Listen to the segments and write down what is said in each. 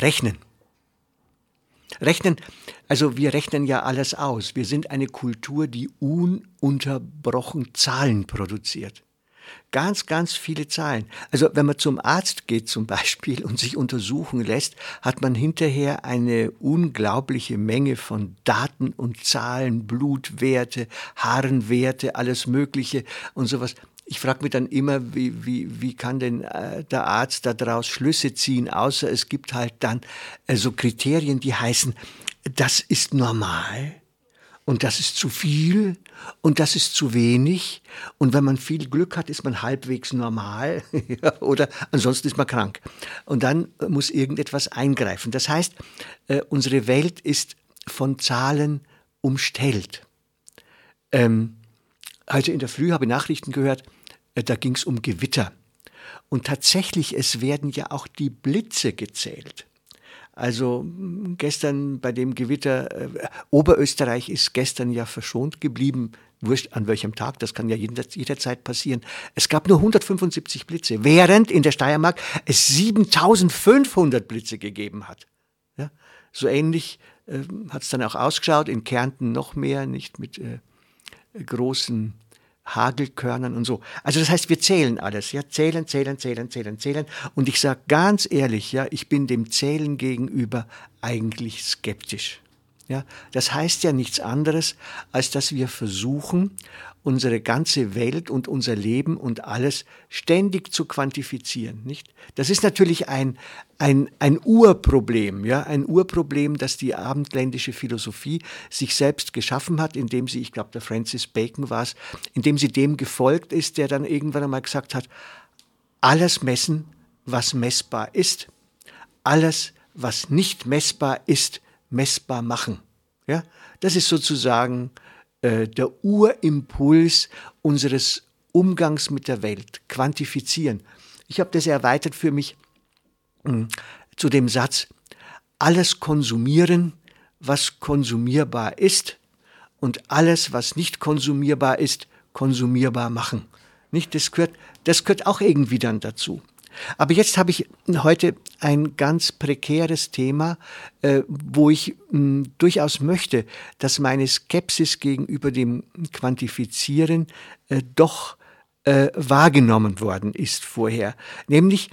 Rechnen. Rechnen, also wir rechnen ja alles aus. Wir sind eine Kultur, die ununterbrochen Zahlen produziert. Ganz, ganz viele Zahlen. Also wenn man zum Arzt geht zum Beispiel und sich untersuchen lässt, hat man hinterher eine unglaubliche Menge von Daten und Zahlen, Blutwerte, Harnwerte, alles Mögliche und sowas. Ich frage mich dann immer, wie, wie, wie kann denn äh, der Arzt daraus Schlüsse ziehen, außer es gibt halt dann äh, so Kriterien, die heißen, das ist normal und das ist zu viel und das ist zu wenig. Und wenn man viel Glück hat, ist man halbwegs normal oder ansonsten ist man krank. Und dann muss irgendetwas eingreifen. Das heißt, äh, unsere Welt ist von Zahlen umstellt. Ähm, heute in der Früh habe ich Nachrichten gehört, da ging es um Gewitter. Und tatsächlich, es werden ja auch die Blitze gezählt. Also gestern bei dem Gewitter, äh, Oberösterreich ist gestern ja verschont geblieben, wurscht an welchem Tag, das kann ja jederzeit passieren. Es gab nur 175 Blitze, während in der Steiermark es 7500 Blitze gegeben hat. Ja, so ähnlich äh, hat es dann auch ausgeschaut, in Kärnten noch mehr, nicht mit äh, großen Hagelkörnern und so. Also das heißt, wir zählen alles, ja, zählen, zählen, zählen, zählen, zählen. Und ich sage ganz ehrlich, ja, ich bin dem Zählen gegenüber eigentlich skeptisch. Ja, das heißt ja nichts anderes, als dass wir versuchen, unsere ganze Welt und unser Leben und alles ständig zu quantifizieren, nicht? Das ist natürlich ein, ein, ein Urproblem, ja, ein Urproblem, das die abendländische Philosophie sich selbst geschaffen hat, indem sie, ich glaube, der Francis Bacon war es, indem sie dem gefolgt ist, der dann irgendwann einmal gesagt hat, alles messen, was messbar ist, alles, was nicht messbar ist, messbar machen. Ja, das ist sozusagen äh, der Urimpuls unseres Umgangs mit der Welt, quantifizieren. Ich habe das erweitert für mich hm, zu dem Satz, alles konsumieren, was konsumierbar ist und alles, was nicht konsumierbar ist, konsumierbar machen. Nicht? Das gehört, das gehört auch irgendwie dann dazu. Aber jetzt habe ich heute ein ganz prekäres Thema, äh, wo ich mh, hm, durchaus möchte, dass meine Skepsis gegenüber dem Quantifizieren äh, doch äh, wahrgenommen worden ist vorher. Nämlich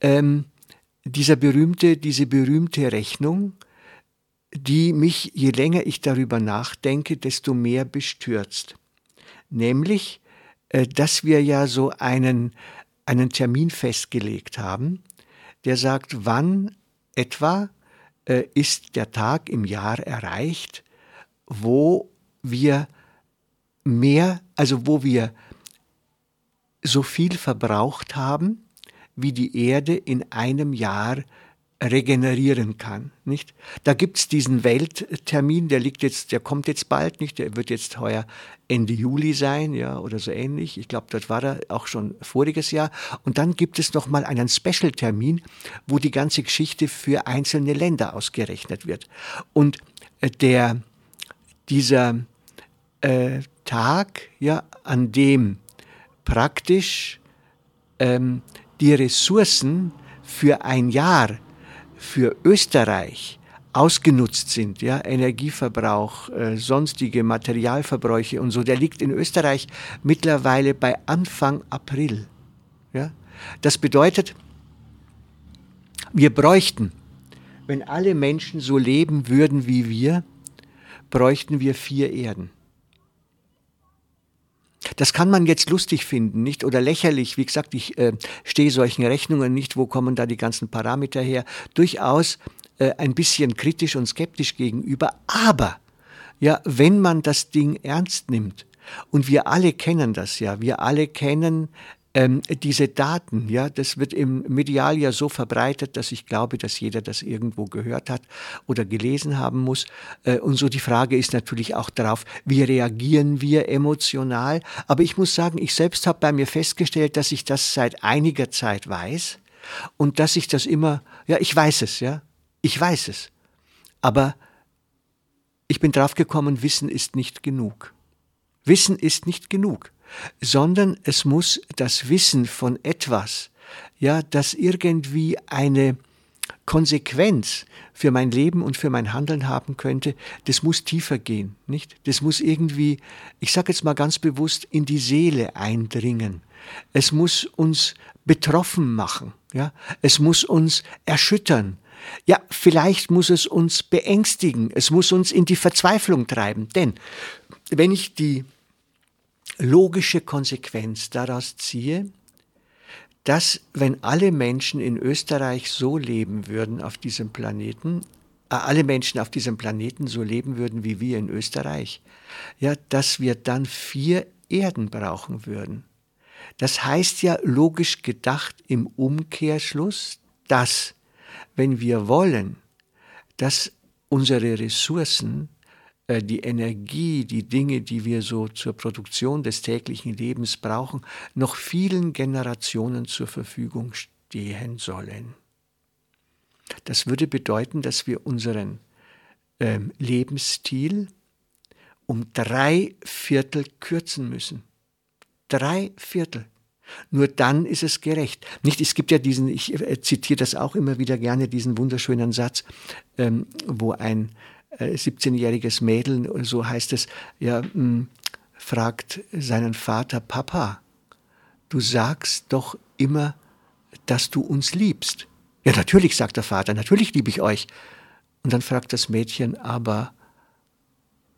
ähm, dieser berühmte, diese berühmte Rechnung, die mich, je länger ich darüber nachdenke, desto mehr bestürzt. Nämlich, äh, dass wir ja so einen, einen Termin festgelegt haben, der sagt, wann etwa äh, ist der Tag im Jahr erreicht, wo wir mehr, also wo wir so viel verbraucht haben, wie die Erde in einem Jahr regenerieren kann, nicht? Da gibt's diesen Welttermin, der liegt jetzt, der kommt jetzt bald, nicht? Der wird jetzt heuer Ende Juli sein, ja, oder so ähnlich. Ich glaube, dort war er auch schon voriges Jahr. Und dann gibt es noch mal einen Special-Termin, wo die ganze Geschichte für einzelne Länder ausgerechnet wird. Und äh, der, dieser äh, Tag, ja, an dem praktisch ähm, die Ressourcen für ein Jahr für Österreich ausgenutzt sind, ja, Energieverbrauch, äh, sonstige Materialverbräuche und so, der liegt in Österreich mittlerweile bei Anfang April. Ja? Das bedeutet, wir bräuchten, wenn alle Menschen so leben würden wie wir, bräuchten wir vier Erden. Das kann man jetzt lustig finden, nicht? Oder lächerlich. Wie gesagt, ich äh, stehe solchen Rechnungen nicht. Wo kommen da die ganzen Parameter her? Durchaus äh, ein bisschen kritisch und skeptisch gegenüber. Aber, ja, wenn man das Ding ernst nimmt, und wir alle kennen das ja, wir alle kennen ähm, diese Daten, ja, das wird im Medial ja so verbreitet, dass ich glaube, dass jeder das irgendwo gehört hat oder gelesen haben muss. Äh, und so die Frage ist natürlich auch darauf, wie reagieren wir emotional? Aber ich muss sagen, ich selbst habe bei mir festgestellt, dass ich das seit einiger Zeit weiß und dass ich das immer, ja, ich weiß es, ja, ich weiß es. Aber ich bin draufgekommen, Wissen ist nicht genug. Wissen ist nicht genug, sondern es muss das Wissen von etwas, ja, das irgendwie eine Konsequenz für mein Leben und für mein Handeln haben könnte, das muss tiefer gehen, nicht? Das muss irgendwie, ich sage jetzt mal ganz bewusst, in die Seele eindringen. Es muss uns betroffen machen, ja? Es muss uns erschüttern. Ja, vielleicht muss es uns beängstigen, es muss uns in die Verzweiflung treiben, denn wenn ich die logische Konsequenz daraus ziehe, dass wenn alle Menschen in Österreich so leben würden auf diesem Planeten, äh, alle Menschen auf diesem Planeten so leben würden wie wir in Österreich, ja, dass wir dann vier Erden brauchen würden. Das heißt ja logisch gedacht im Umkehrschluss, dass wenn wir wollen, dass unsere Ressourcen die Energie, die Dinge, die wir so zur Produktion des täglichen Lebens brauchen, noch vielen Generationen zur Verfügung stehen sollen. Das würde bedeuten, dass wir unseren ähm, Lebensstil um drei Viertel kürzen müssen. Drei Viertel. Nur dann ist es gerecht. Nicht, es gibt ja diesen, ich äh, zitiere das auch immer wieder gerne, diesen wunderschönen Satz, ähm, wo ein 17-jähriges äh, Mädel, so heißt es, ja, hm, fragt seinen Vater, Papa, du sagst doch immer, dass du uns liebst. Ja, natürlich, sagt der Vater, natürlich liebe ich euch. Und dann fragt das Mädchen, aber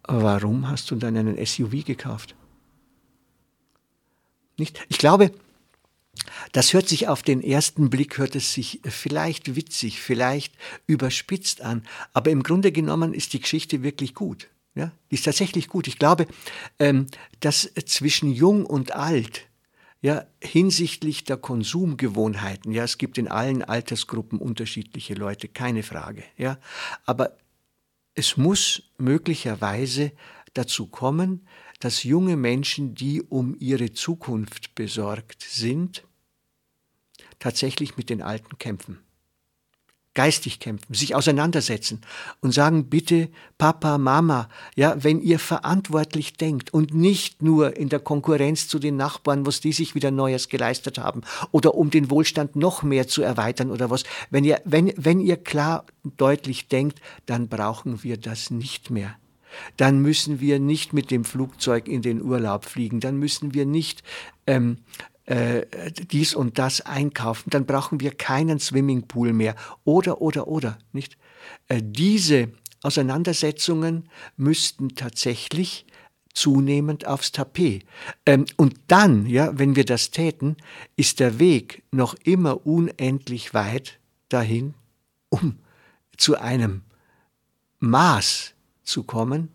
warum hast du dann einen SUV gekauft? Nicht? Ich glaube, das hört sich auf den ersten Blick, hört es sich vielleicht witzig, vielleicht überspitzt an, aber im Grunde genommen ist die Geschichte wirklich gut. Ja, die ist tatsächlich gut. Ich glaube, ähm, dass zwischen jung und alt, ja, hinsichtlich der Konsumgewohnheiten, ja, es gibt in allen Altersgruppen unterschiedliche Leute, keine Frage, ja, aber es muss möglicherweise dazu kommen, dass junge Menschen, die um ihre Zukunft besorgt sind, tatsächlich mit den Alten kämpfen. Geistig kämpfen, sich auseinandersetzen und sagen, bitte, Papa, Mama, ja, wenn ihr verantwortlich denkt und nicht nur in der Konkurrenz zu den Nachbarn, was die sich wieder Neues geleistet haben oder um den Wohlstand noch mehr zu erweitern oder was, wenn ihr, wenn, wenn ihr klar deutlich denkt, dann brauchen wir das nicht mehr dann müssen wir nicht mit dem Flugzeug in den Urlaub fliegen, dann müssen wir nicht ähm, äh, dies und das einkaufen, dann brauchen wir keinen Swimmingpool mehr oder oder oder nicht. Äh, diese Auseinandersetzungen müssten tatsächlich zunehmend aufs Tapet. Ähm, und dann, ja, wenn wir das täten, ist der Weg noch immer unendlich weit dahin, um zu einem Maß zu kommen,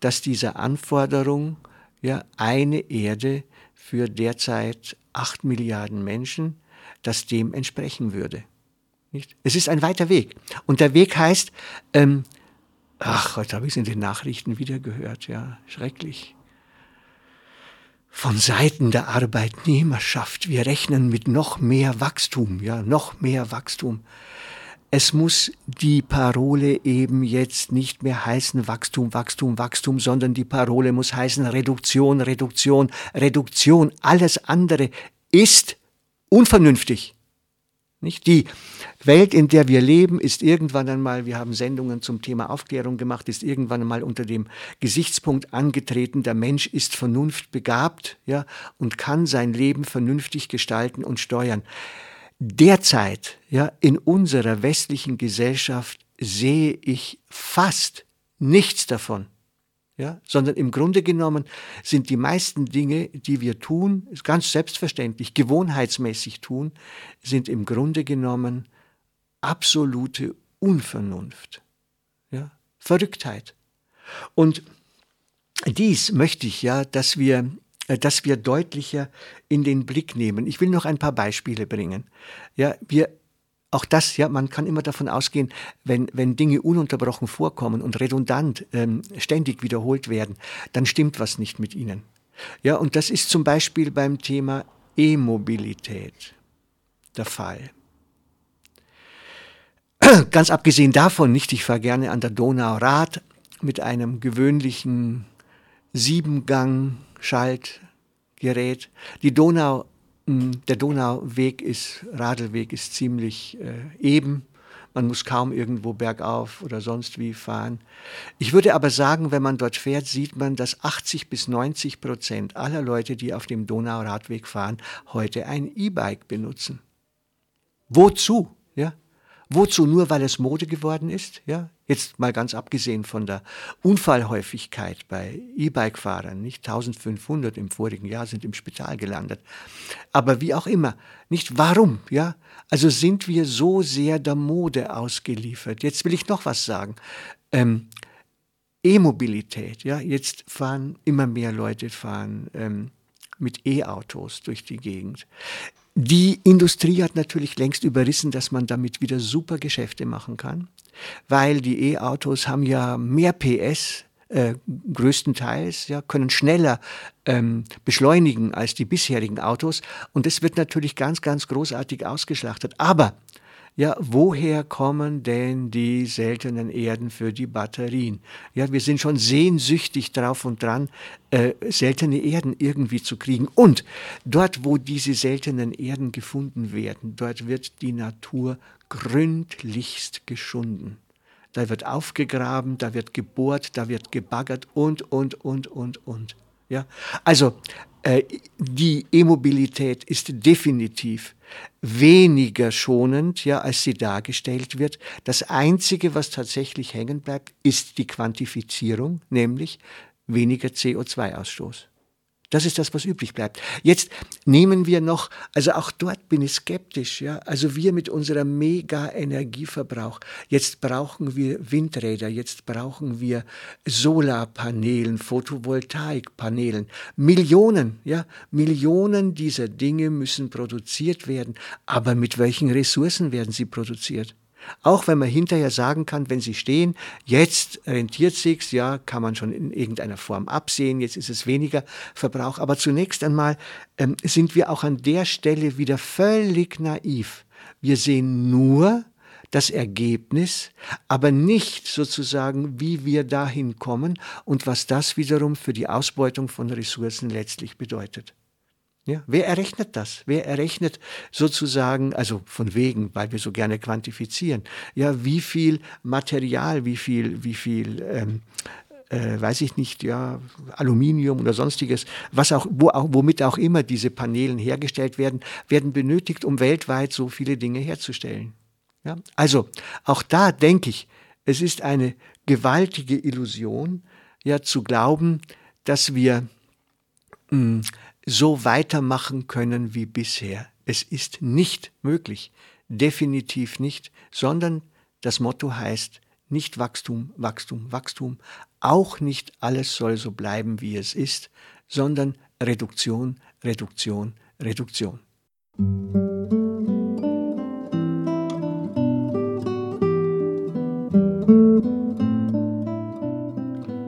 dass diese Anforderung ja eine Erde für derzeit acht Milliarden Menschen, dass dem entsprechen würde. Nicht? Es ist ein weiter Weg. Und der Weg heißt, ähm, ach, heute habe ich es in den Nachrichten wieder gehört, ja, schrecklich. Von Seiten der Arbeitnehmerschaft, wir rechnen mit noch mehr Wachstum, ja, noch mehr Wachstum es muss die Parole eben jetzt nicht mehr heißen Wachstum, Wachstum, Wachstum, sondern die Parole muss heißen Reduktion, Reduktion, Reduktion. Alles andere ist unvernünftig. Nicht? Die Welt, in der wir leben, ist irgendwann einmal, wir haben Sendungen zum Thema Aufklärung gemacht, ist irgendwann einmal unter dem Gesichtspunkt angetreten, der Mensch ist vernunftbegabt ja, und kann sein Leben vernünftig gestalten und steuern derzeit ja in unserer westlichen Gesellschaft sehe ich fast nichts davon. Ja, sondern im Grunde genommen sind die meisten Dinge, die wir tun, ganz selbstverständlich, gewohnheitsmäßig tun, sind im Grunde genommen absolute Unvernunft. Ja, Verrücktheit. Und dies möchte ich ja, dass wir äh, dass wir deutlicher in den Blick nehmen. Ich will noch ein paar Beispiele bringen. Ja, wir auch das, ja, man kann immer davon ausgehen, wenn, wenn Dinge ununterbrochen vorkommen und redundant ähm, ständig wiederholt werden, dann stimmt was nicht mit ihnen. Ja, und das ist zum Beispiel beim Thema E-Mobilität der Fall. Ganz abgesehen davon, nicht, ich fahre gerne an der Donau Rad mit einem gewöhnlichen Siebengang-Schaltgerät. Die Donau der Donauweg ist, Radlweg ist ziemlich äh, eben. Man muss kaum irgendwo bergauf oder sonst wie fahren. Ich würde aber sagen, wenn man dort fährt, sieht man, dass 80 bis 90 Prozent aller Leute, die auf dem Donauradweg fahren, heute ein E-Bike benutzen. Wozu? Ja? Wozu? Nur weil es Mode geworden ist? Ja? Jetzt mal ganz abgesehen von der Unfallhäufigkeit bei E-Bike-Fahrern, nicht 1500 im vorigen Jahr sind im Spital gelandet. Aber wie auch immer, nicht warum, ja? Also sind wir so sehr der Mode ausgeliefert. Jetzt will ich noch was sagen. Ähm, E-Mobilität, ja, jetzt fahren immer mehr Leute fahren ähm, mit E-Autos durch die Gegend. Die Industrie hat natürlich längst überrissen, dass man damit wieder super Geschäfte machen kann, weil die E-Autos haben ja mehr PS, äh, größtenteils, ja, können schneller ähm, beschleunigen als die bisherigen Autos. Und das wird natürlich ganz, ganz großartig ausgeschlachtet. Aber ja, woher kommen denn die seltenen Erden für die Batterien? Ja, wir sind schon sehnsüchtig drauf und dran, äh, seltene Erden irgendwie zu kriegen. Und dort, wo diese seltenen Erden gefunden werden, dort wird die Natur gründlichst geschunden. Da wird aufgegraben, da wird gebohrt, da wird gebaggert und, und, und, und, und. Ja, also die E-Mobilität ist definitiv weniger schonend, ja, als sie dargestellt wird. Das einzige, was tatsächlich hängen bleibt, ist die Quantifizierung, nämlich weniger CO2-Ausstoß. Das ist das, was übrig bleibt. Jetzt nehmen wir noch, also auch dort bin ich skeptisch, ja. Also wir mit unserem Mega-Energieverbrauch. Jetzt brauchen wir Windräder, jetzt brauchen wir Solarpanelen, Photovoltaikpanelen. Millionen, ja. Millionen dieser Dinge müssen produziert werden. Aber mit welchen Ressourcen werden sie produziert? Auch wenn man hinterher sagen kann, wenn sie stehen, jetzt rentiert sich's, ja, kann man schon in irgendeiner Form absehen, jetzt ist es weniger Verbrauch. Aber zunächst einmal ähm, sind wir auch an der Stelle wieder völlig naiv. Wir sehen nur das Ergebnis, aber nicht sozusagen, wie wir dahin kommen und was das wiederum für die Ausbeutung von Ressourcen letztlich bedeutet. Ja, wer errechnet das? Wer errechnet sozusagen, also von wegen, weil wir so gerne quantifizieren, ja, wie viel Material, wie viel, wie viel, ähm, äh, weiß ich nicht, ja, Aluminium oder sonstiges, was auch, wo auch, womit auch immer diese Paneelen hergestellt werden, werden benötigt, um weltweit so viele Dinge herzustellen. Ja? Also, auch da denke ich, es ist eine gewaltige Illusion, ja, zu glauben, dass wir mh, hm, so weitermachen können wie bisher. Es ist nicht möglich, definitiv nicht, sondern das Motto heißt nicht Wachstum, Wachstum, Wachstum, auch nicht alles soll so bleiben, wie es ist, sondern Reduktion, Reduktion, Reduktion.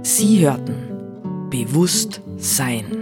Sie hörten Bewusst Sein.